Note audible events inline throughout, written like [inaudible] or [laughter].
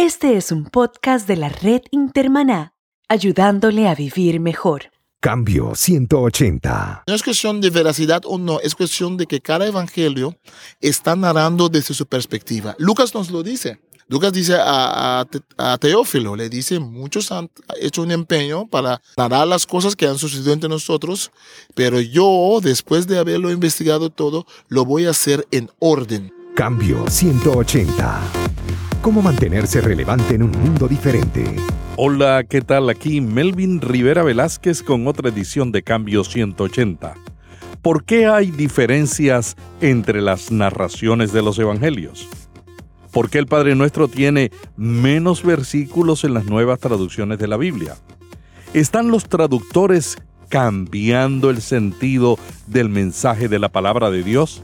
Este es un podcast de la red Intermaná, ayudándole a vivir mejor. Cambio 180. No es cuestión de veracidad o no, es cuestión de que cada evangelio está narrando desde su perspectiva. Lucas nos lo dice. Lucas dice a, Teófilo, le dice, muchos han hecho un empeño para narrar las cosas que han sucedido entre nosotros, pero yo, después de haberlo investigado todo, lo voy a hacer en orden. Cambio 180. ¿Cómo mantenerse relevante en un mundo diferente? Hola, ¿qué tal? Aquí Melvin Rivera Velázquez con otra edición de Cambio 180. ¿Por qué hay diferencias entre las narraciones de los evangelios? ¿Por qué el Padre Nuestro tiene menos versículos en las nuevas traducciones de la Biblia? ¿Están los traductores cambiando el sentido del mensaje de la palabra de Dios?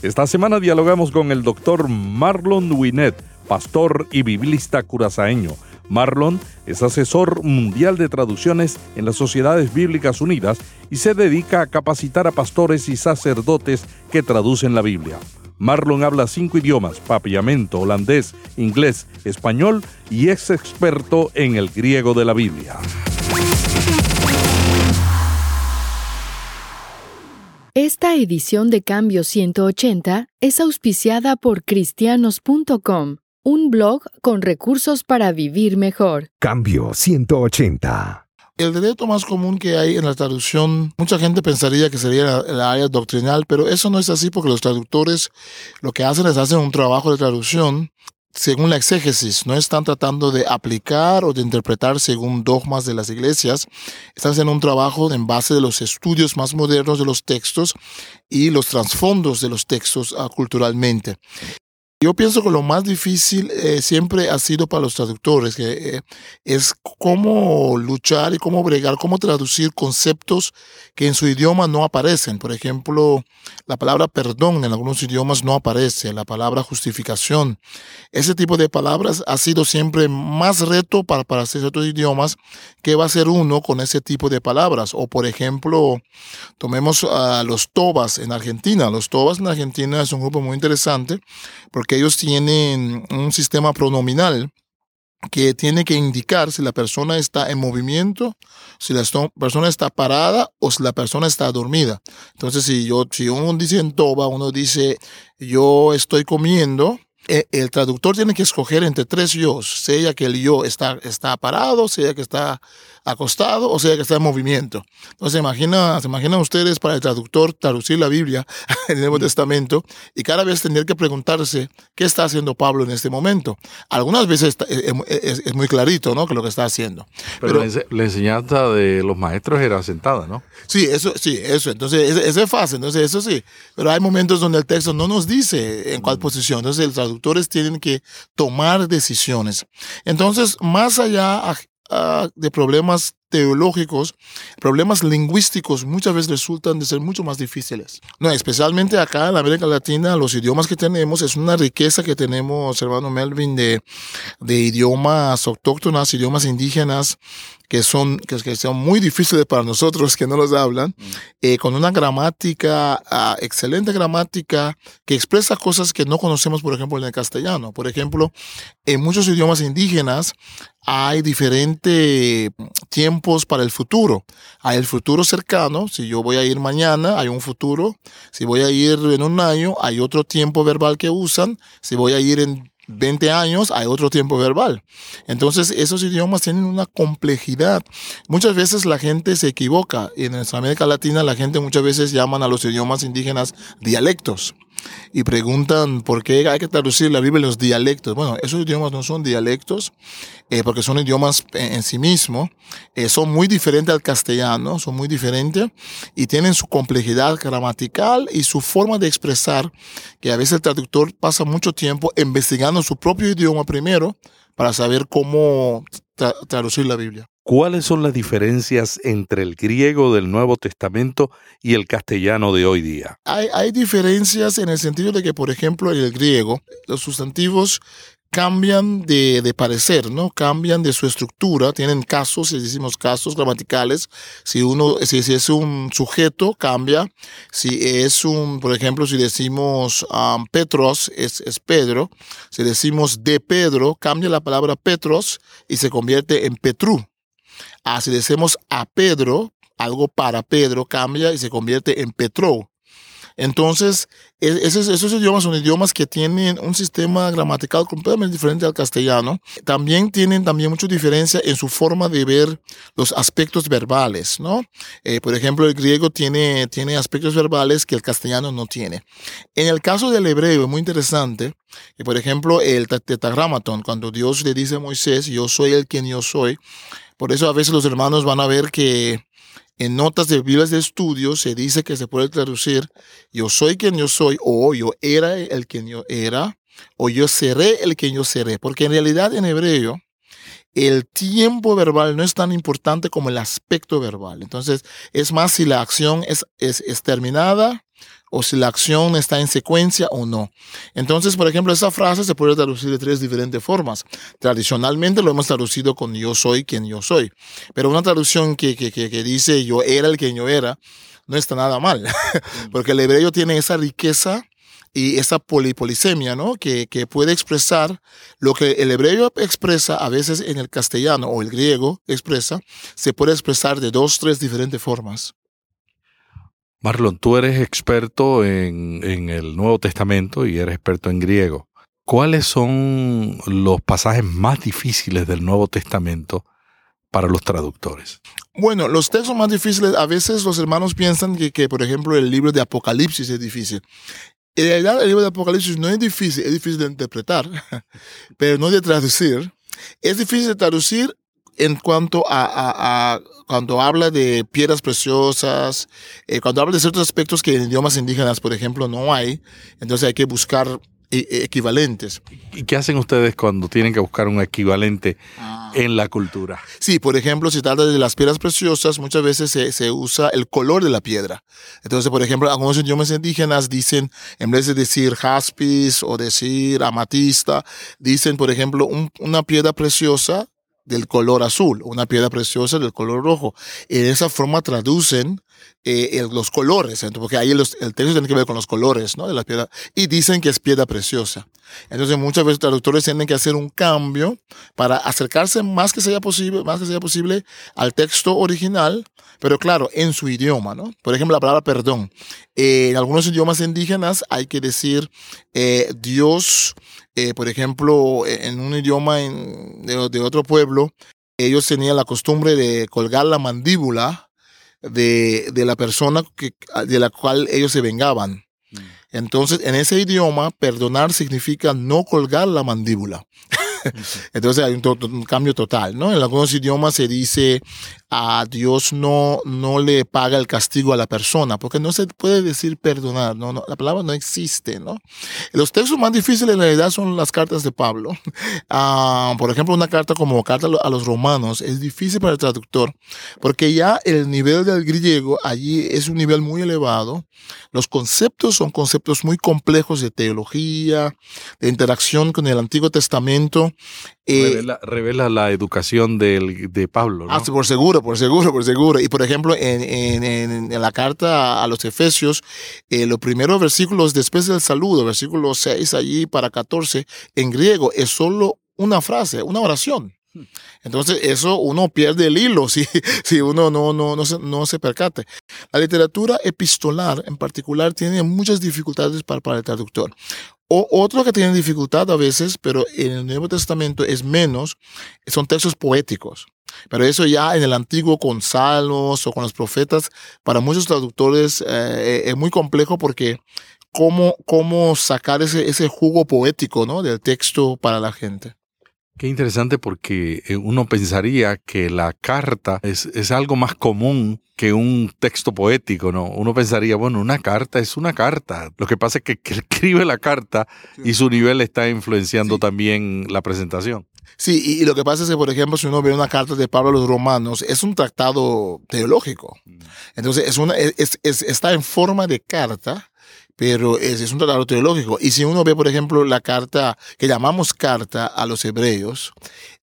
Esta semana dialogamos con el doctor Marlon Winet, pastor y biblista curazaeño. Marlon es asesor mundial de traducciones en las Sociedades Bíblicas Unidas y se dedica a capacitar a pastores y sacerdotes que traducen la Biblia. Marlon habla cinco idiomas, papiamento, holandés, inglés, español y es experto en el griego de la Biblia. Esta edición de Cambio 180 es auspiciada por cristianos.com, un blog con recursos para vivir mejor. Cambio 180. El derecho más común que hay en la traducción, mucha gente pensaría que sería el área doctrinal, pero eso no es así porque los traductores lo que hacen es hacen un trabajo de traducción según la exégesis, no están tratando de aplicar o de interpretar según dogmas de las iglesias, están haciendo un trabajo en base de los estudios más modernos de los textos y los trasfondos de los textos uh, culturalmente. Yo pienso que lo más difícil eh, siempre ha sido para los traductores, que eh, es cómo luchar y cómo bregar, cómo traducir conceptos que en su idioma no aparecen. Por ejemplo, la palabra perdón en algunos idiomas no aparece, la palabra justificación. Ese tipo de palabras ha sido siempre más reto para, para ciertos idiomas que va a ser uno con ese tipo de palabras. O por ejemplo, tomemos a los tobas en Argentina. Los tobas en Argentina es un grupo muy interesante porque que ellos tienen un sistema pronominal que tiene que indicar si la persona está en movimiento, si la persona está parada o si la persona está dormida. Entonces, si yo, si uno dice en toba, uno dice yo estoy comiendo, eh, el traductor tiene que escoger entre tres yo, sea que el yo está, está parado, sea que está acostado o sea que está en movimiento. Entonces, imagina, se imaginan ustedes para el traductor traducir la Biblia [laughs] en el Nuevo mm. Testamento y cada vez tener que preguntarse qué está haciendo Pablo en este momento. Algunas veces eh, eh, es, muy clarito, ¿no? Que lo que está haciendo. Pero, la enseñanza de los maestros era sentada, ¿no? Sí, eso, sí, eso. Entonces, ese es fácil. Entonces, eso sí. Pero hay momentos donde el texto no nos dice en cuál mm. posición. Entonces, los traductores tienen que tomar decisiones. Entonces, más allá Ah, de problemas teológicos, problemas lingüísticos muchas veces resultan de ser mucho más difíciles. No, especialmente acá en América Latina, los idiomas que tenemos es una riqueza que tenemos, hermano Melvin, de, de idiomas autóctonas, idiomas indígenas, que son, que, son muy difíciles para nosotros que no los hablan, mm. eh, con una gramática, ah, excelente gramática, que expresa cosas que no conocemos, por ejemplo, en el castellano. Por ejemplo, en muchos idiomas indígenas hay diferentes para el futuro. Hay el futuro cercano, si yo voy a ir mañana, hay un futuro. Si voy a ir en un año, hay otro tiempo verbal que usan. Si voy a ir en 20 años hay otro tiempo verbal. Entonces, esos idiomas tienen una complejidad. Muchas veces la gente se equivoca. En América Latina la gente muchas veces llaman a los idiomas indígenas dialectos y preguntan por qué hay que traducir la Biblia en los dialectos. Bueno, esos idiomas no son dialectos eh, porque son idiomas en, sí mismos, eh, son muy diferentes al castellano, son muy diferentes y tienen su complejidad gramatical y su forma de expresar, que a veces el traductor pasa mucho tiempo investigando su propio idioma primero para saber cómo traducir la Biblia. ¿Cuáles son las diferencias entre el griego del Nuevo Testamento y el castellano de hoy día? Hay, diferencias en el sentido de que, por ejemplo, en el griego, los sustantivos cambian de, parecer, ¿no? Cambian de su estructura, tienen casos, si decimos casos gramaticales, si uno, si es un sujeto, cambia, si es un, por ejemplo, si decimos um, Petros, es, es Pedro, si decimos de Pedro, cambia la palabra Petros y se convierte en Petru. Ah, si decimos a Pedro, algo para Pedro, cambia y se convierte en Petro. Entonces, e-, esos, esos, idiomas son idiomas que tienen un sistema gramatical completamente diferente al castellano. También tienen también mucha diferencia en su forma de ver los aspectos verbales, ¿no? Eh, por ejemplo, el griego tiene, tiene aspectos verbales que el castellano no tiene. En el caso del hebreo es muy interesante que, por ejemplo, el tetragramaton, cuando Dios le dice a Moisés, yo soy el quien yo soy, por eso a veces los hermanos van a ver que en notas de Biblias de estudio se dice que se puede traducir yo soy quien yo soy o yo era el quien yo era o yo seré el quien yo seré. Porque en realidad en hebreo el tiempo verbal no es tan importante como el aspecto verbal. Entonces es más si la acción es, es, es terminada o si la acción está en secuencia o no. Entonces, por ejemplo, esa frase se puede traducir de tres diferentes formas. Tradicionalmente lo hemos traducido con yo soy quien yo soy, pero una traducción que, que, que, dice yo era el quien yo era no está nada mal, [laughs] porque el hebreo tiene esa riqueza y esa polisemia, ¿no? Que, que, puede expresar lo que el hebreo expresa a veces en el castellano o el griego expresa, se puede expresar de dos, tres diferentes formas. Marlon, tú eres experto en, el Nuevo Testamento y eres experto en griego. ¿Cuáles son los pasajes más difíciles del Nuevo Testamento para los traductores? Bueno, los textos más difíciles, a veces los hermanos piensan que, que, por ejemplo, el libro de Apocalipsis es difícil. En realidad, el libro de Apocalipsis no es difícil, es difícil de interpretar, [laughs] pero no de traducir. Es difícil de traducir en cuanto a, cuando habla de piedras preciosas, eh, cuando habla de ciertos aspectos que en idiomas indígenas, por ejemplo, no hay, entonces hay que buscar e, e, equivalentes. ¿Y qué hacen ustedes cuando tienen que buscar un equivalente ah. en la cultura? Sí, por ejemplo, si trata de las piedras preciosas, muchas veces se, se, usa el color de la piedra. Entonces, por ejemplo, algunos idiomas indígenas dicen, en vez de decir jaspis o decir amatista, dicen, por ejemplo, una piedra preciosa del color azul, una piedra preciosa del color rojo. Y de esa forma traducen eh, los colores, porque ahí el texto tiene que ver con los colores ¿no? de la piedra, y dicen que es piedra preciosa. Entonces muchas veces traductores tienen que hacer un cambio para acercarse más que sea posible, más que sea posible al texto original, pero claro, en su idioma, ¿no? Por ejemplo, la palabra perdón. Eh, en algunos idiomas indígenas hay que decir eh, Dios eh, por ejemplo, en un idioma de, otro pueblo, ellos tenían la costumbre de colgar la mandíbula de, la persona que, de la cual ellos se vengaban. Mm. Entonces, en ese idioma, perdonar significa no colgar la mandíbula. [laughs] Entonces hay un, cambio total, ¿no? En algunos idiomas se dice a Dios no, no le paga el castigo a la persona, porque no se puede decir perdonar, no, no la palabra no existe, ¿no? Los textos más difíciles en realidad son las cartas de Pablo. [laughs] Ah, por ejemplo, una carta como carta a los romanos es difícil para el traductor, porque ya el nivel del griego allí es un nivel muy elevado. Los conceptos son conceptos muy complejos de teología, de interacción con el Antiguo Testamento. Eh, revela, la educación del, de Pablo. ¿no? Ah, por seguro, por seguro, por seguro. Y por ejemplo, en, en, en la carta a los Efesios, eh, los primeros versículos después del saludo, versículo 6 allí para 14, en griego es solo una frase, una oración. Entonces, eso uno pierde el hilo [laughs] si, si uno no, no, no, se, no se percate. La literatura epistolar en particular tiene muchas dificultades para, para el traductor. O otro que tiene dificultad a veces, pero en el Nuevo Testamento es menos, son textos poéticos. Pero eso ya en el antiguo con salmos o con los profetas, para muchos traductores eh, es muy complejo porque cómo, cómo sacar ese, ese jugo poético ¿no? del texto para la gente. Qué interesante porque eh, uno pensaría que la carta es, es, algo más común que un texto poético, ¿no? Uno pensaría, bueno, una carta es una carta. Lo que pasa es que, que [laughs] escribe la carta y su nivel está influenciando también la presentación. Sí, y, lo que pasa es que, por ejemplo, si uno ve una carta de Pablo a los romanos, es un tratado teológico. Mm. Entonces, es una, es, es, está en forma de carta, pero es, un tratado teológico. Y si uno ve, por ejemplo, la carta que llamamos carta a los hebreos,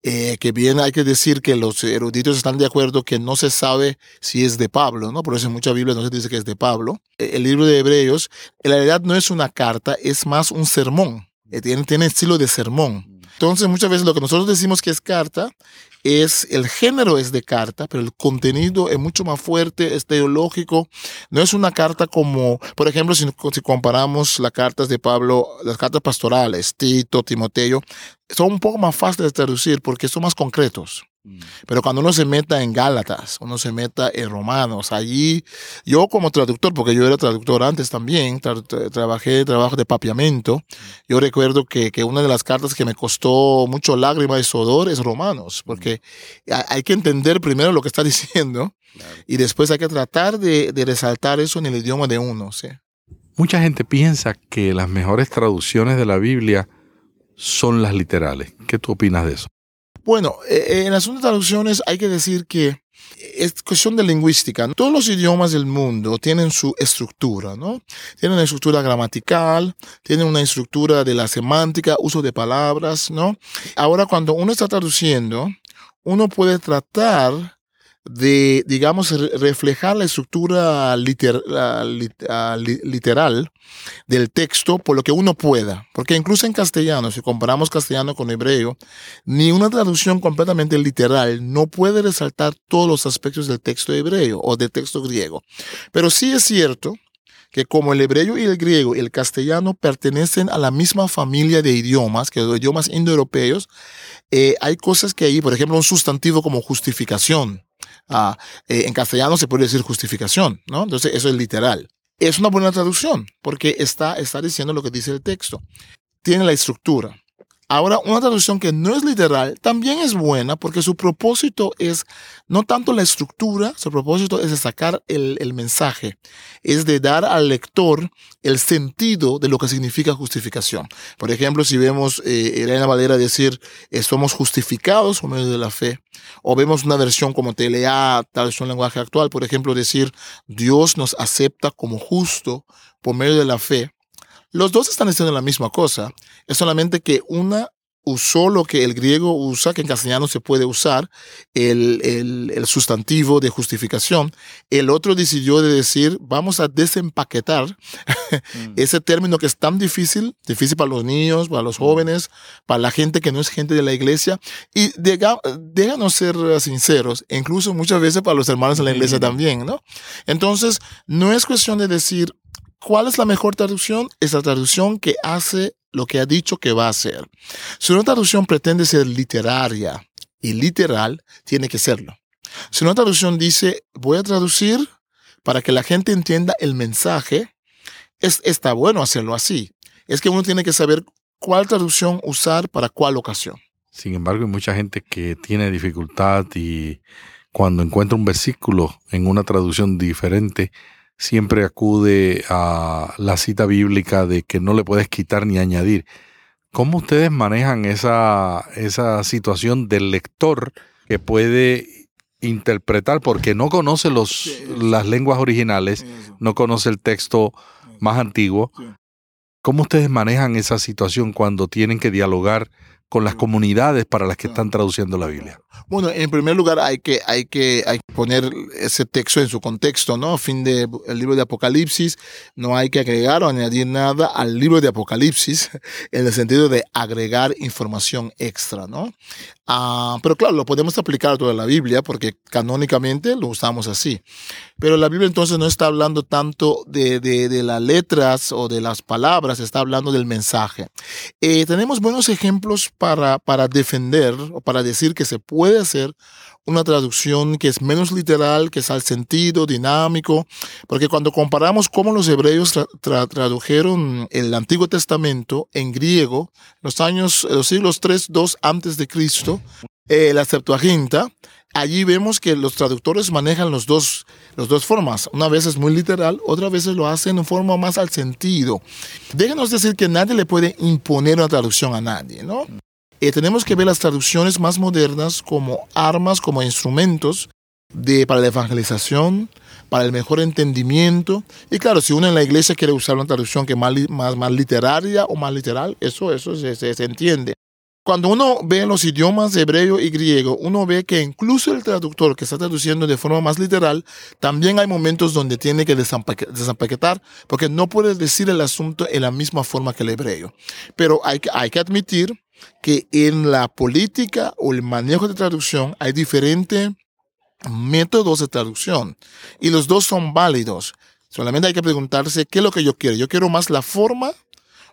eh, que bien hay que decir que los eruditos están de acuerdo que no se sabe si es de Pablo, ¿no? Por eso en muchas Biblias no se dice que es de Pablo. Eh, el libro de Hebreos, en realidad no es una carta, es más un sermón. Eh, tiene, tiene estilo de sermón. Entonces, muchas veces lo que nosotros decimos que es carta es el género es de carta, pero el contenido es mucho más fuerte, es teológico. No es una carta como, por ejemplo, si, si comparamos las cartas de Pablo, las cartas pastorales, Tito, Timoteo, son un poco más fáciles de traducir porque son más concretos. Mm. Pero cuando uno se meta en Gálatas, uno se meta en Romanos, allí yo como traductor, porque yo era traductor antes también, trabajé trabajo de papiamento, yo recuerdo que, que, una de las cartas que me costó mucho lágrima y sudor es Romanos, porque hay que entender primero lo que está [laughs] diciendo y después hay que tratar de, de, resaltar eso en el idioma de uno. ¿sí? Mucha gente piensa que las mejores traducciones de la Biblia son las literales. ¿Qué tú opinas de eso? Bueno, eh, eh, en las traducciones hay que decir que es cuestión de lingüística. Todos los idiomas del mundo tienen su estructura, ¿no? Tienen una estructura gramatical, tienen una estructura de la semántica, uso de palabras, ¿no? Ahora, cuando uno está traduciendo, uno puede tratar de, digamos, reflejar la estructura literal del texto por lo que uno pueda. Porque incluso en castellano, si comparamos castellano con hebreo, ni una traducción completamente literal no puede resaltar todos los aspectos del texto hebreo o del texto griego. Pero sí es cierto que como el hebreo y el griego y el castellano pertenecen a la misma familia de idiomas, que los idiomas indoeuropeos, eh, hay cosas que ahí, por ejemplo, un sustantivo como justificación, Eh, en castellano se puede decir justificación, ¿no? Entonces eso es literal. Es una buena traducción porque está, está diciendo lo que dice el texto. Tiene la estructura. Ahora, una traducción que no es literal también es buena porque su propósito es no tanto la estructura, su propósito es de sacar el, el mensaje, es de dar al lector el sentido de lo que significa justificación. Por ejemplo, si vemos eh, Elena Valera decir, eh, somos justificados por medio de la fe, o vemos una versión como TLA, tal vez un lenguaje actual, por ejemplo, decir, Dios nos acepta como justo por medio de la fe, los dos están diciendo la misma cosa, es solamente que una usó lo que el griego usa, que en castellano se puede usar, el, el, sustantivo de justificación. El otro decidió de decir, vamos a desempaquetar mm. ese término que es tan difícil, difícil para los niños, para los mm. jóvenes, para la gente que no es gente de la iglesia. Y déjanos ser sinceros, incluso muchas veces para los hermanos de la iglesia también, ¿no? Entonces, no es cuestión de decir, ¿Cuál es la mejor traducción? Es la traducción que hace lo que ha dicho que va a hacer. Si una traducción pretende ser literaria y literal, tiene que serlo. Si una traducción dice, voy a traducir para que la gente entienda el mensaje, es, está bueno hacerlo así. Es que uno tiene que saber cuál traducción usar para cuál ocasión. Sin embargo, hay mucha gente que tiene dificultad y cuando encuentra un versículo en una traducción diferente, siempre acude a la cita bíblica de que no le puedes quitar ni añadir. ¿Cómo ustedes manejan esa, esa situación del lector que puede interpretar porque no conoce los, las lenguas originales, no conoce el texto más antiguo? ¿Cómo ustedes manejan esa situación cuando tienen que dialogar con las comunidades para las que están traduciendo la Biblia? Bueno, en primer lugar hay que, hay que, hay que poner ese texto en su contexto, ¿no? Fin del libro de Apocalipsis, no hay que agregar o añadir nada al libro de Apocalipsis [laughs] en el sentido de agregar información extra, ¿no? Ah, pero claro, lo podemos aplicar a toda la Biblia porque canónicamente lo usamos así. Pero la Biblia entonces no está hablando tanto de, de, las letras o de las palabras, está hablando del mensaje. Eh, tenemos buenos ejemplos para, para defender o para decir que se puede hacer una traducción que es menos literal, que es al sentido, dinámico, porque cuando comparamos cómo los hebreos tradujeron el Antiguo Testamento en griego, los años, los siglos 3, 2 antes de Cristo, eh, la Septuaginta, allí vemos que los traductores manejan los dos, los dos formas. Una vez es muy literal, otra vez lo hacen en forma más al sentido. Déjenos decir que nadie le puede imponer una traducción a nadie, ¿no? Eh, tenemos que ver las traducciones más modernas como armas, como instrumentos de, para la evangelización, para el mejor entendimiento. Y claro, si uno en la iglesia quiere usar una traducción que más, más, más literaria o más literal, eso, eso se, se, se entiende. Cuando uno ve los idiomas hebreo y griego, uno ve que incluso el traductor que está traduciendo de forma más literal, también hay momentos donde tiene que desampaquetar, porque no puede decir el asunto en la misma forma que el hebreo. Pero hay, hay que admitir que en la política o el manejo de traducción hay diferentes métodos de traducción y los dos son válidos. Solamente hay que preguntarse qué es lo que yo quiero. Yo quiero más la forma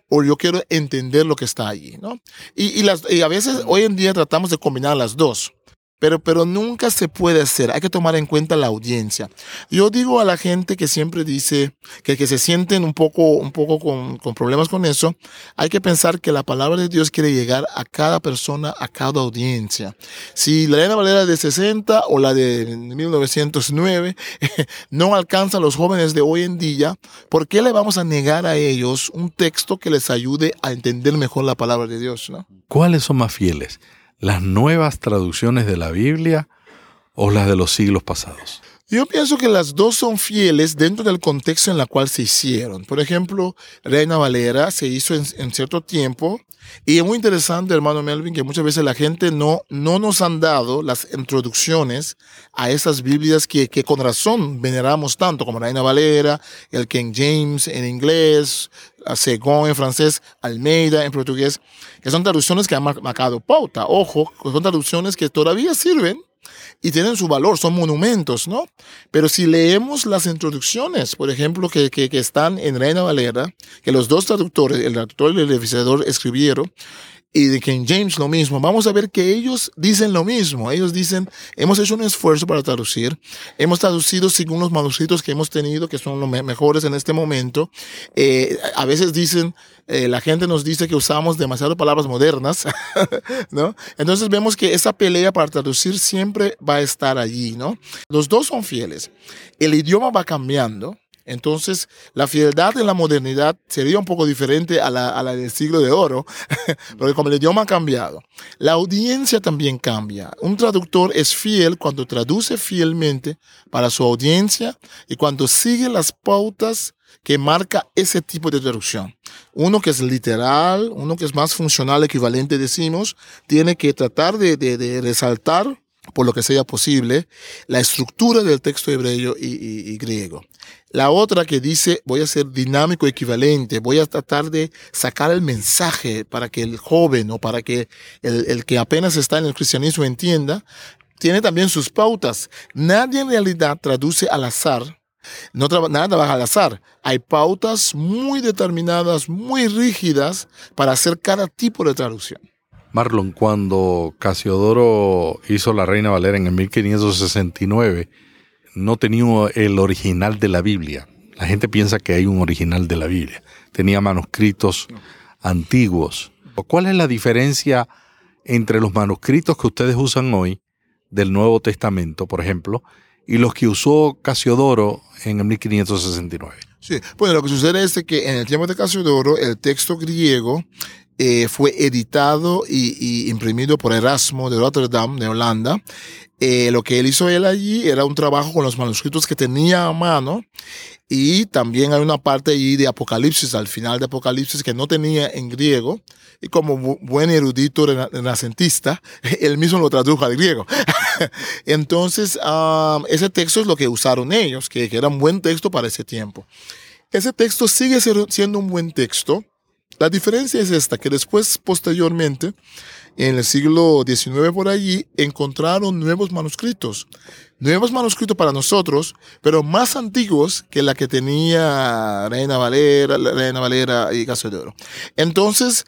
o yo quiero entender lo que está allí, ¿no? Y, y, las, y a veces hoy en día tratamos de combinar las dos. Pero, pero nunca se puede hacer. Hay que tomar en cuenta la audiencia. Yo digo a la gente que siempre dice que, que se sienten un poco, un poco con, problemas con eso, hay que pensar que la palabra de Dios quiere llegar a cada persona, a cada audiencia. Si la Reina Valera de 60 o la de 1909 [laughs] no alcanza a los jóvenes de hoy en día, ¿por qué le vamos a negar a ellos un texto que les ayude a entender mejor la palabra de Dios? ¿no? ¿Cuáles son más fieles? Las nuevas traducciones de la Biblia o las de los siglos pasados? Yo pienso que las dos son fieles dentro del contexto en el cual se hicieron. Por ejemplo, Reina Valera se hizo en, en, cierto tiempo y es muy interesante, hermano Melvin, que muchas veces la gente no, no nos han dado las introducciones a esas Biblias que, que con razón veneramos tanto, como Reina Valera, el King James en inglés, Segón en francés, Almeida en portugués, que son traducciones que han marcado pauta. Ojo, son traducciones que todavía sirven y tienen su valor, son monumentos, ¿no? Pero si leemos las introducciones, por ejemplo, que, que, que están en Reina Valera, que los dos traductores, el traductor y el revisador escribieron, y de King James lo mismo. Vamos a ver que ellos dicen lo mismo. Ellos dicen, hemos hecho un esfuerzo para traducir. Hemos traducido según los manuscritos que hemos tenido, que son los me mejores en este momento. Eh, a veces dicen, eh, la gente nos dice que usamos demasiado palabras modernas, [laughs] ¿no? Entonces vemos que esa pelea para traducir siempre va a estar allí, ¿no? Los dos son fieles. El idioma va cambiando. Entonces, la fieldad en la modernidad sería un poco diferente a la, del siglo de oro, [laughs] porque como el idioma ha cambiado, la audiencia también cambia. Un traductor es fiel cuando traduce fielmente para su audiencia y cuando sigue las pautas que marca ese tipo de traducción. Uno que es literal, uno que es más funcional, equivalente, decimos, tiene que tratar de, resaltar por lo que sea posible, la estructura del texto hebreo y, griego. La otra que dice, voy a ser dinámico equivalente, voy a tratar de sacar el mensaje para que el joven o para que el, el que apenas está en el cristianismo entienda, tiene también sus pautas. Nadie en realidad traduce al azar. No nada trabaja al azar. Hay pautas muy determinadas, muy rígidas para hacer cada tipo de traducción. Marlon, cuando Casiodoro hizo La Reina Valera en el 1569, no tenía el original de la Biblia. La gente piensa que hay un original de la Biblia. Tenía manuscritos antiguos. ¿Cuál es la diferencia entre los manuscritos que ustedes usan hoy del Nuevo Testamento, por ejemplo, y los que usó Casiodoro en el 1569? Sí, bueno, lo que sucede es que en el tiempo de Casiodoro el texto griego eh, fue editado y, y, imprimido por Erasmo de Rotterdam, de Holanda. Eh, lo que él hizo él allí era un trabajo con los manuscritos que tenía a mano y también hay una parte allí de Apocalipsis, al final de Apocalipsis, que no tenía en griego. Y como bu buen erudito renacentista, [laughs] él mismo lo tradujo al griego. [laughs] Entonces, um, ese texto es lo que usaron ellos, que, que era un buen texto para ese tiempo. Ese texto sigue siendo un buen texto, la diferencia es esta, que después, posteriormente, en el siglo XIX por allí, encontraron nuevos manuscritos. Nuevos manuscritos para nosotros, pero más antiguos que la que tenía Reina Valera, Reina Valera y Caso de Oro. Entonces,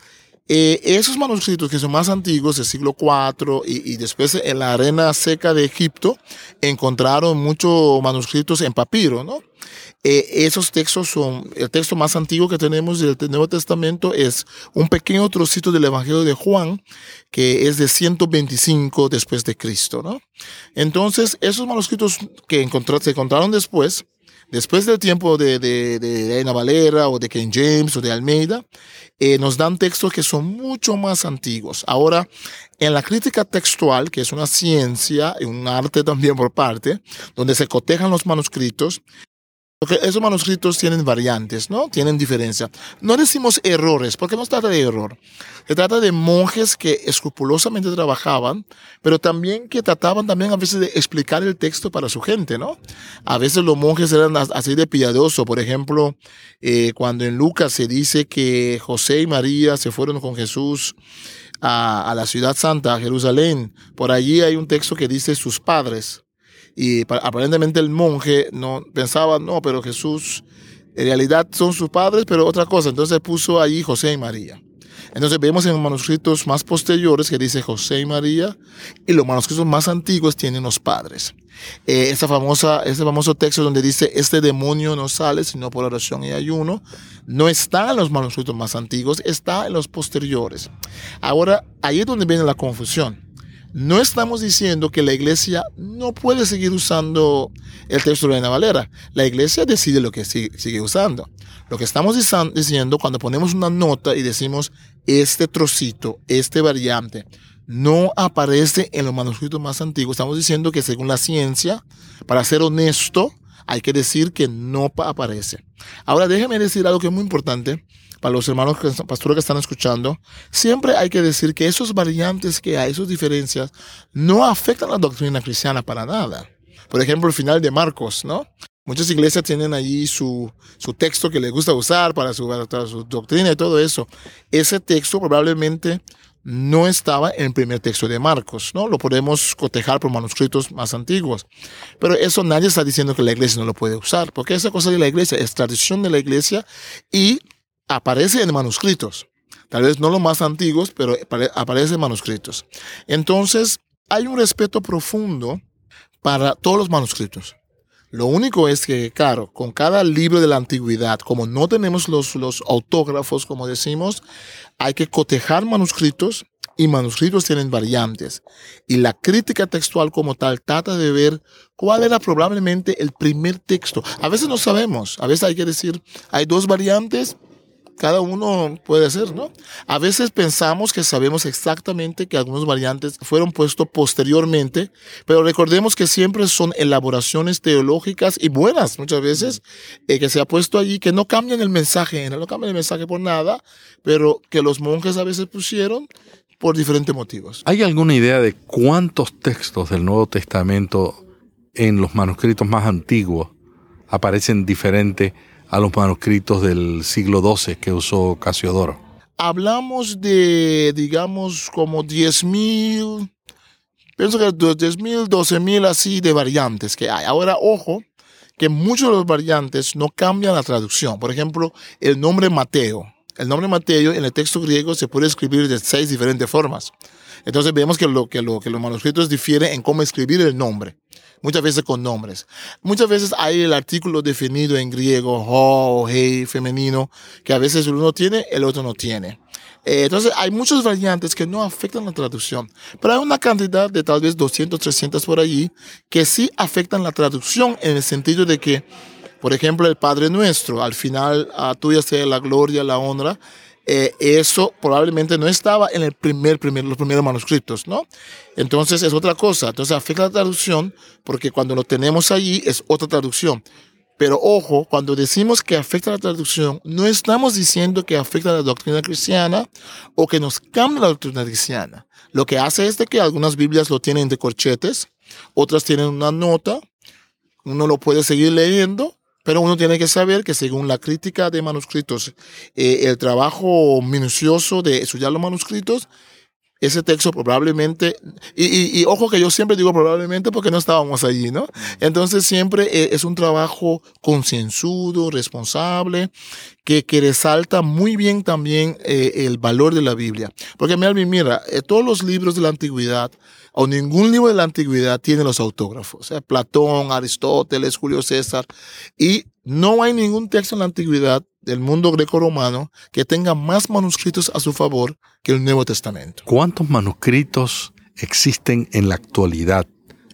eh, esos manuscritos que son más antiguos, del siglo IV, y, y, después en la arena seca de Egipto, encontraron muchos manuscritos en papiro, ¿no? Eh, esos textos son, el texto más antiguo que tenemos del Nuevo Testamento es un pequeño trocito del Evangelio de Juan, que es de 125 después de Cristo, ¿no? Entonces, esos manuscritos que se encontraron después, después del tiempo de, de, de Valera o de King James o de Almeida, eh, nos dan textos que son mucho más antiguos. Ahora, en la crítica textual, que es una ciencia y un arte también por parte, donde se cotejan los manuscritos, porque esos manuscritos tienen variantes, ¿no? Tienen diferencia. No decimos errores, porque no se trata de error. Se trata de monjes que escrupulosamente trabajaban, pero también que trataban también a veces de explicar el texto para su gente, ¿no? A veces los monjes eran así de piadoso. Por ejemplo, eh, cuando en Lucas se dice que José y María se fueron con Jesús a, a la ciudad santa, a Jerusalén, por allí hay un texto que dice sus padres y aparentemente el monje no pensaba, no, pero Jesús en realidad son sus padres, pero otra cosa. Entonces puso allí José y María. Entonces vemos en manuscritos más posteriores que dice José y María, y los manuscritos más antiguos tienen los padres. Eh, esa famosa, ese famoso texto donde dice, este demonio no sale sino por oración y ayuno, no está en los manuscritos más antiguos, está en los posteriores. Ahora, ahí es donde viene la confusión. No estamos diciendo que la iglesia no puede seguir usando el texto de la Valera. La iglesia decide lo que sigue, usando. Lo que estamos diciendo cuando ponemos una nota y decimos este trocito, este variante, no aparece en los manuscritos más antiguos. Estamos diciendo que según la ciencia, para ser honesto, hay que decir que no aparece. Ahora déjeme decir algo que es muy importante para los hermanos pastores que están escuchando, siempre hay que decir que esos variantes que hay, esas diferencias, no afectan la doctrina cristiana para nada. Por ejemplo, el final de Marcos, ¿no? Muchas iglesias tienen allí su, su texto que les gusta usar para su, para su doctrina y todo eso. Ese texto probablemente no estaba en el primer texto de Marcos, ¿no? Lo podemos cotejar por manuscritos más antiguos. Pero eso nadie está diciendo que la iglesia no lo puede usar, porque esa cosa de la iglesia es tradición de la iglesia y aparece en manuscritos. Tal vez no los más antiguos, pero aparece en manuscritos. Entonces, hay un respeto profundo para todos los manuscritos. Lo único es que, claro, con cada libro de la antigüedad, como no tenemos los, los autógrafos, como decimos, hay que cotejar manuscritos y manuscritos tienen variantes. Y la crítica textual como tal trata de ver cuál era probablemente el primer texto. A veces no sabemos, a veces hay que decir, hay dos variantes, cada uno puede ser, ¿no? A veces pensamos que sabemos exactamente que algunos variantes fueron puestos posteriormente, pero recordemos que siempre son elaboraciones teológicas y buenas muchas veces, eh, que se ha puesto allí, que no cambian el mensaje, no cambian el mensaje por nada, pero que los monjes a veces pusieron por diferentes motivos. ¿Hay alguna idea de cuántos textos del Nuevo Testamento en los manuscritos más antiguos aparecen diferentes? A los manuscritos del siglo XII que usó Casiodoro? Hablamos de, digamos, como 10.000, pienso que 10.000, 12.000 así de variantes que hay. Ahora, ojo, que muchos de los variantes no cambian la traducción. Por ejemplo, el nombre Mateo. El nombre Mateo en el texto griego se puede escribir de seis diferentes formas. Entonces vemos que, lo, que, lo, que los manuscritos difieren en cómo escribir el nombre muchas veces con nombres. Muchas veces hay el artículo definido en griego, ho, hey, femenino, que a veces uno tiene, el otro no tiene. Eh, entonces hay muchas variantes que no afectan la traducción, pero hay una cantidad de tal vez 200, 300 por allí que sí afectan la traducción en el sentido de que, por ejemplo, el Padre Nuestro, al final a tuya sea la gloria, la honra, eh, eso probablemente no estaba en el primer, primer, los primeros manuscritos, ¿no? Entonces es otra cosa. Entonces afecta la traducción porque cuando lo tenemos allí es otra traducción. Pero ojo, cuando decimos que afecta la traducción, no estamos diciendo que afecta la doctrina cristiana o que nos cambia la doctrina cristiana. Lo que hace es de que algunas Biblias lo tienen de corchetes, otras tienen una nota, uno lo puede seguir leyendo pero uno tiene que saber que según la crítica de manuscritos, eh, el trabajo minucioso de estudiar los manuscritos, ese texto probablemente, y, ojo que yo siempre digo probablemente porque no estábamos allí, ¿no? Entonces siempre eh, es un trabajo concienzudo, responsable, que, que resalta muy bien también eh, el valor de la Biblia. Porque mira, todos los libros de la antigüedad, o ningún libro de la antigüedad tiene los autógrafos. sea, Platón, Aristóteles, Julio César. Y no hay ningún texto en la antigüedad del mundo greco-romano que tenga más manuscritos a su favor que el Nuevo Testamento. ¿Cuántos manuscritos existen en la actualidad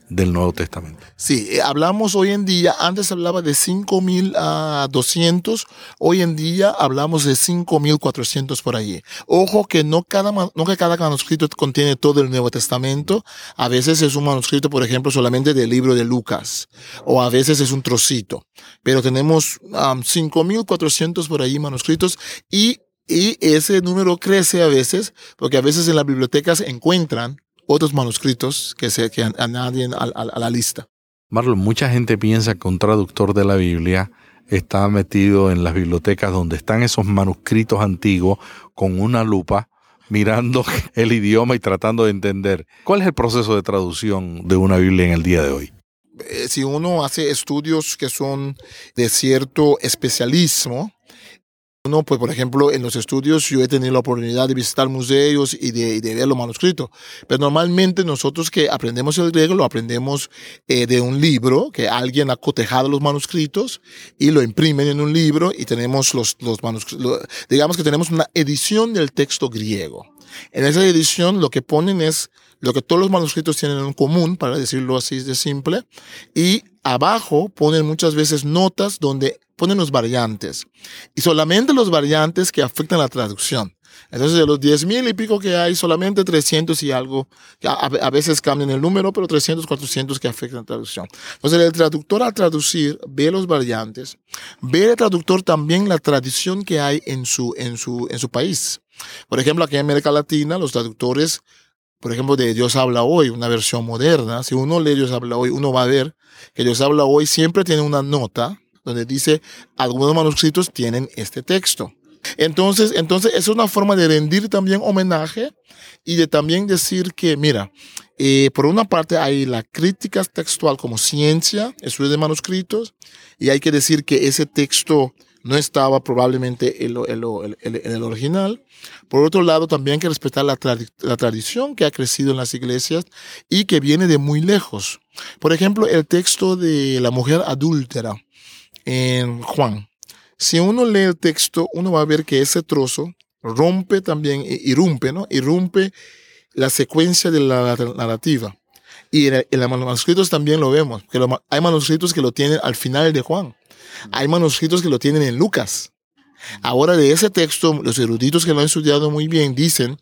del Nuevo Testamento. Sí, eh, hablamos hoy en día, antes hablaba de 5.200, hoy en día hablamos de 5.400 por allí. Ojo que no, cada, no que cada manuscrito contiene todo el Nuevo Testamento, a veces es un manuscrito, por ejemplo, solamente del libro de Lucas, o a veces es un trocito, pero tenemos 5.400 por allí manuscritos y y ese número crece a veces, porque a veces en las bibliotecas encuentran otros manuscritos que se que añaden a, a, la lista. Marlon, mucha gente piensa que un traductor de la Biblia está metido en las bibliotecas donde están esos manuscritos antiguos con una lupa mirando [laughs] el idioma y tratando de entender. ¿Cuál es el proceso de traducción de una Biblia en el día de hoy? Eh, si uno hace estudios que son de cierto especialismo, uno, pues, por ejemplo, en los estudios yo he tenido la oportunidad de visitar museos y de, ver los manuscritos. Pero normalmente nosotros que aprendemos el griego lo aprendemos eh, de un libro, que alguien ha cotejado los manuscritos y lo imprimen en un libro y tenemos los, los manuscritos, digamos que tenemos una edición del texto griego. En esa edición lo que ponen es lo que todos los manuscritos tienen en común, para decirlo así de simple, y abajo ponen muchas veces notas donde ponen los variantes. Y solamente los variantes que afectan la traducción. Entonces, de los 10 mil y pico que hay, solamente 300 y algo, a, veces cambian el número, pero 300, 400 que afectan la traducción. Entonces, el traductor al traducir ve los variantes, ve el traductor también la tradición que hay en su, en su, en su país. Por ejemplo, aquí en América Latina, los traductores, por ejemplo, de Dios habla hoy, una versión moderna, si uno lee Dios habla hoy, uno va a ver que Dios habla hoy siempre tiene una nota donde dice, algunos manuscritos tienen este texto. Entonces, entonces es una forma de rendir también homenaje y de también decir que, mira, eh, por una parte hay la crítica textual como ciencia, estudio de manuscritos, y hay que decir que ese texto no estaba probablemente en, el original. Por otro lado, también hay que respetar la, la, tradición que ha crecido en las iglesias y que viene de muy lejos. Por ejemplo, el texto de la mujer adúltera en Juan. Si uno lee el texto, uno va a ver que ese trozo rompe también, irrumpe, ¿no? Irrumpe la secuencia de la narrativa. Y en, los manuscritos también lo vemos, hay manuscritos que lo tienen al final de Juan. Hay manuscritos que lo tienen en Lucas. Ahora de ese texto, los eruditos que lo han estudiado muy bien dicen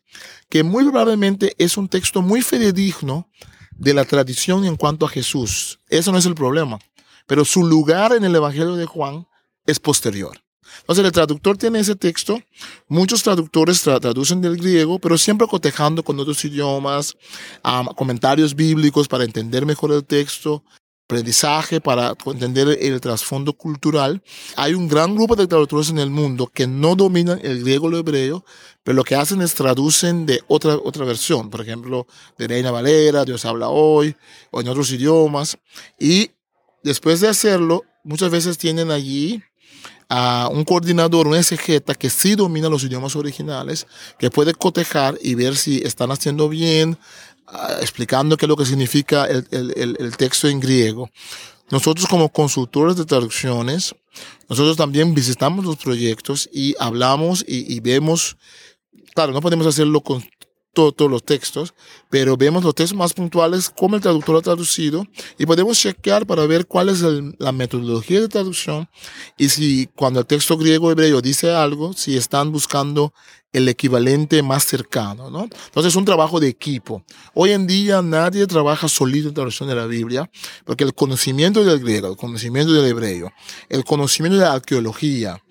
que muy probablemente es un texto muy fidedigno de la tradición en cuanto a Jesús. Eso no es el problema pero su lugar en el Evangelio de Juan es posterior. Entonces el traductor tiene ese texto, muchos traductores traducen del griego, pero siempre cotejando con otros idiomas, comentarios bíblicos para entender mejor el texto, aprendizaje para entender el trasfondo cultural. Hay un gran grupo de traductores en el mundo que no dominan el griego o el hebreo, pero lo que hacen es traducen de otra, otra versión, por ejemplo, de Reina Valera, Dios habla hoy, o en otros idiomas, y Después de hacerlo, muchas veces tienen allí a un coordinador, un exegeta que sí domina los idiomas originales, que puede cotejar y ver si están haciendo bien, ah, explicando qué es lo que significa el, texto en griego. Nosotros como consultores de traducciones, nosotros también visitamos los proyectos y hablamos y, y vemos, claro, no podemos hacerlo con todos los textos, pero vemos los textos más puntuales, como el traductor ha traducido, y podemos chequear para ver cuál es la metodología de traducción y si cuando el texto griego hebreo dice algo, si están buscando el equivalente más cercano, ¿no? Entonces es un trabajo de equipo. Hoy en día nadie trabaja solito en traducción de la Biblia, porque el conocimiento del griego, el conocimiento del hebreo, el conocimiento de la arqueología,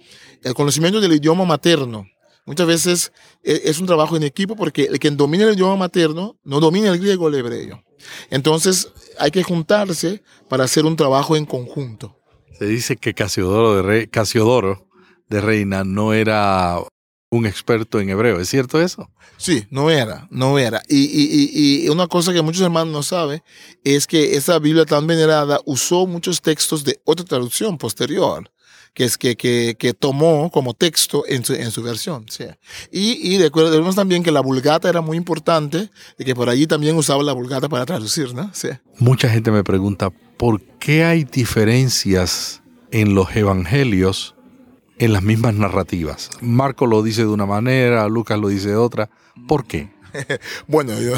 el conocimiento del idioma materno, Muchas veces e, es un trabajo en equipo porque el quien domina el idioma materno no domina el griego o el hebreo. Entonces hay que juntarse para hacer un trabajo en conjunto. Se dice que Casiodoro de, Casiodoro de Reina no era un experto en hebreo, ¿es cierto eso? Sí, no era, no era. Y, y, y, una cosa que muchos hermanos no saben es que esa Biblia tan venerada usó muchos textos de otra traducción posterior que, es, que, que, que tomó como texto en su, en su versión. ¿sí? Y, y recordemos también que la vulgata era muy importante y que por allí también usaba la vulgata para traducir. ¿no? Sí. Mucha gente me pregunta, ¿por qué hay diferencias en los evangelios en las mismas narrativas? Marco lo dice de una manera, Lucas lo dice de otra. ¿Por qué? [laughs] bueno, yo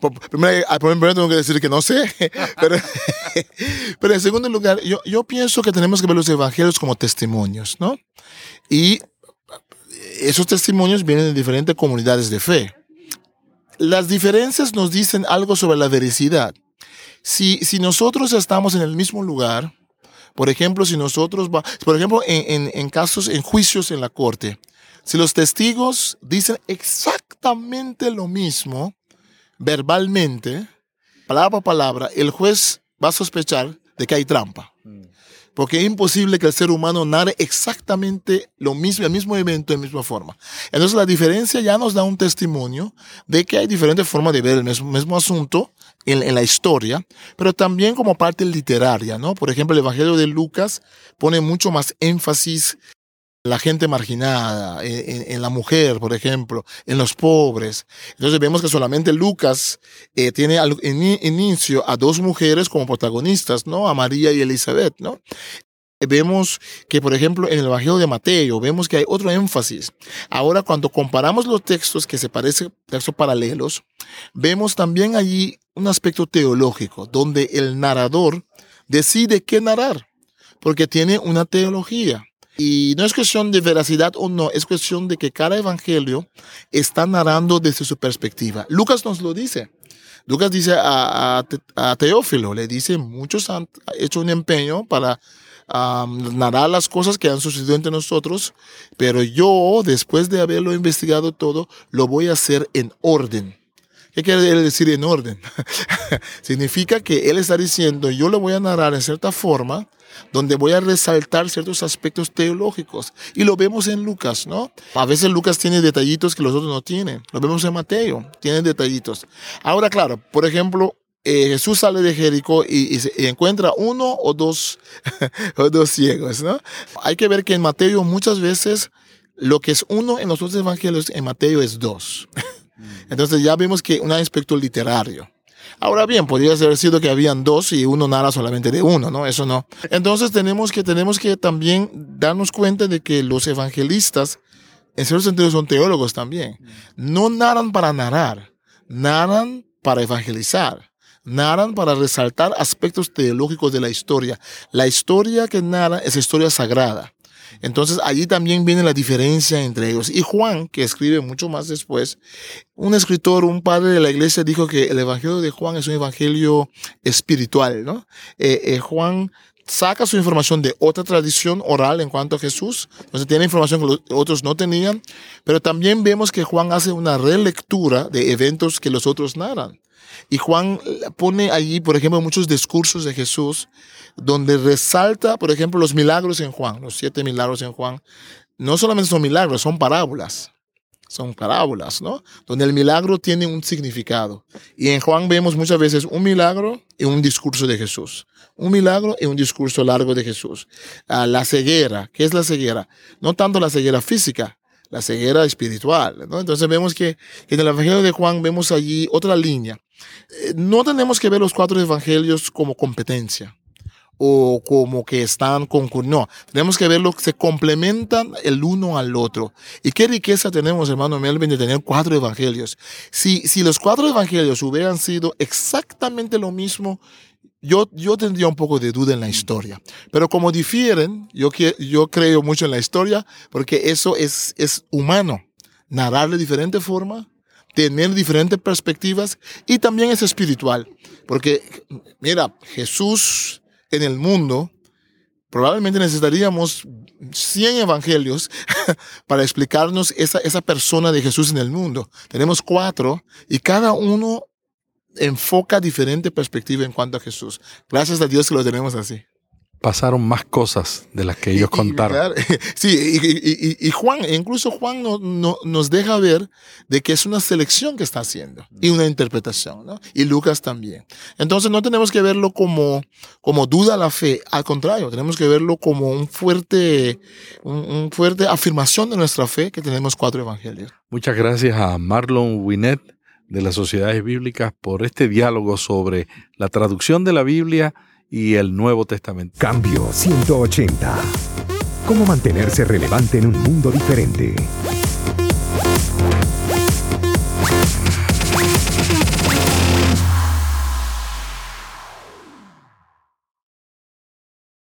[laughs] primero, primero, tengo que decir que no sé, [laughs] pero, pero en segundo lugar, yo, yo pienso que tenemos que ver los evangelios como testimonios, ¿no? Y esos testimonios vienen de diferentes comunidades de fe. Las diferencias nos dicen algo sobre la veracidad. Si, si nosotros estamos en el mismo lugar, por ejemplo, si nosotros, va, por ejemplo, en, en casos, en juicios en la corte, si los testigos dicen exactamente lo mismo, verbalmente, palabra por palabra, el juez va a sospechar de que hay trampa. Porque es imposible que el ser humano narre exactamente lo mismo, el mismo evento de la misma forma. Entonces la diferencia ya nos da un testimonio de que hay diferentes formas de ver el mismo, mismo asunto en, en, la historia, pero también como parte literaria, ¿no? Por ejemplo, el Evangelio de Lucas pone mucho más énfasis la gente marginada, en, en, la mujer, por ejemplo, en los pobres. Entonces vemos que solamente Lucas eh, tiene al in, inicio a dos mujeres como protagonistas, ¿no? A María y Elizabeth, ¿no? Vemos que, por ejemplo, en el Evangelio de Mateo, vemos que hay otro énfasis. Ahora, cuando comparamos los textos que se parecen, textos paralelos, vemos también allí un aspecto teológico, donde el narrador decide qué narrar, porque tiene una teología. Y no es cuestión de veracidad o no, es cuestión de que cada evangelio está narrando desde su perspectiva. Lucas nos lo dice. Lucas dice a, Teófilo, le dice, muchos han hecho un empeño para narrar las cosas que han sucedido entre nosotros, pero yo, después de haberlo investigado todo, lo voy a hacer en orden. ¿Qué quiere decir en orden? [laughs] Significa que él está diciendo, yo lo voy a narrar en cierta forma, donde voy a resaltar ciertos aspectos teológicos. Y lo vemos en Lucas, ¿no? A veces Lucas tiene detallitos que los otros no tienen. Lo vemos en Mateo, tiene detallitos. Ahora, claro, por ejemplo, eh, Jesús sale de Jericó y, encuentra uno o dos, [laughs] o dos ciegos, ¿no? Hay que ver que en Mateo muchas veces lo que es uno en los otros evangelios, en Mateo es dos. [laughs] Entonces ya vemos que un aspecto literario. Ahora bien, podría haber sido que habían dos y uno narra solamente de uno, ¿no? Eso no. Entonces tenemos que, tenemos que también darnos cuenta de que los evangelistas, en cierto sentido, son teólogos también. No narran para narrar, narran para evangelizar. Narran para resaltar aspectos teológicos de la historia. La historia que narra es historia sagrada. Entonces allí también viene la diferencia entre ellos. Y Juan, que escribe mucho más después, un escritor, un padre de la iglesia dijo que el evangelio de Juan es un evangelio espiritual, ¿no? Eh, eh, Juan saca su información de otra tradición oral en cuanto a Jesús, entonces tiene información que los otros no tenían, pero también vemos que Juan hace una relectura de eventos que los otros narran. Y Juan pone allí, por ejemplo, muchos discursos de Jesús donde resalta, por ejemplo, los milagros en Juan, los siete milagros en Juan. No solamente son milagros, son parábolas. Son parábolas, ¿no? Donde el milagro tiene un significado. Y en Juan vemos muchas veces un milagro y un discurso de Jesús. Un milagro y un discurso largo de Jesús. Ah, la ceguera, ¿qué es la ceguera? No tanto la ceguera física, la ceguera espiritual. ¿no? Entonces vemos que en el Evangelio de Juan vemos allí otra línea. Eh, no tenemos que ver los cuatro evangelios como competencia o como que están concurriendo. No, tenemos que verlo, se complementan el uno al otro. Y qué riqueza tenemos, hermano Melvin, de tener cuatro evangelios. Si, si los cuatro evangelios hubieran sido exactamente lo mismo, yo, yo tendría un poco de duda en la historia. Pero como difieren, yo, yo creo mucho en la historia porque eso es, es humano. Narrar de diferente forma, tener diferentes perspectivas y también es espiritual. Porque, mira, Jesús en el mundo, probablemente necesitaríamos 100 evangelios [laughs] para explicarnos esa, esa persona de Jesús en el mundo. Tenemos cuatro y cada uno enfoca diferente perspectiva en cuanto a Jesús. Gracias a Dios que lo tenemos así pasaron más cosas de las que ellos [laughs] contaron. [laughs] Sí, y, y, y, Juan, incluso Juan no, no, nos deja ver de que es una selección que está haciendo y una interpretación, ¿no? Y Lucas también. Entonces no tenemos que verlo como, como duda la fe, al contrario, tenemos que verlo como un fuerte, un, un fuerte afirmación de nuestra fe que tenemos cuatro evangelios. Muchas gracias a Marlon Winnet de las Sociedades Bíblicas por este diálogo sobre la traducción de la Biblia y el Nuevo Testamento. Cambio 180. ¿Cómo mantenerse relevante en un mundo diferente?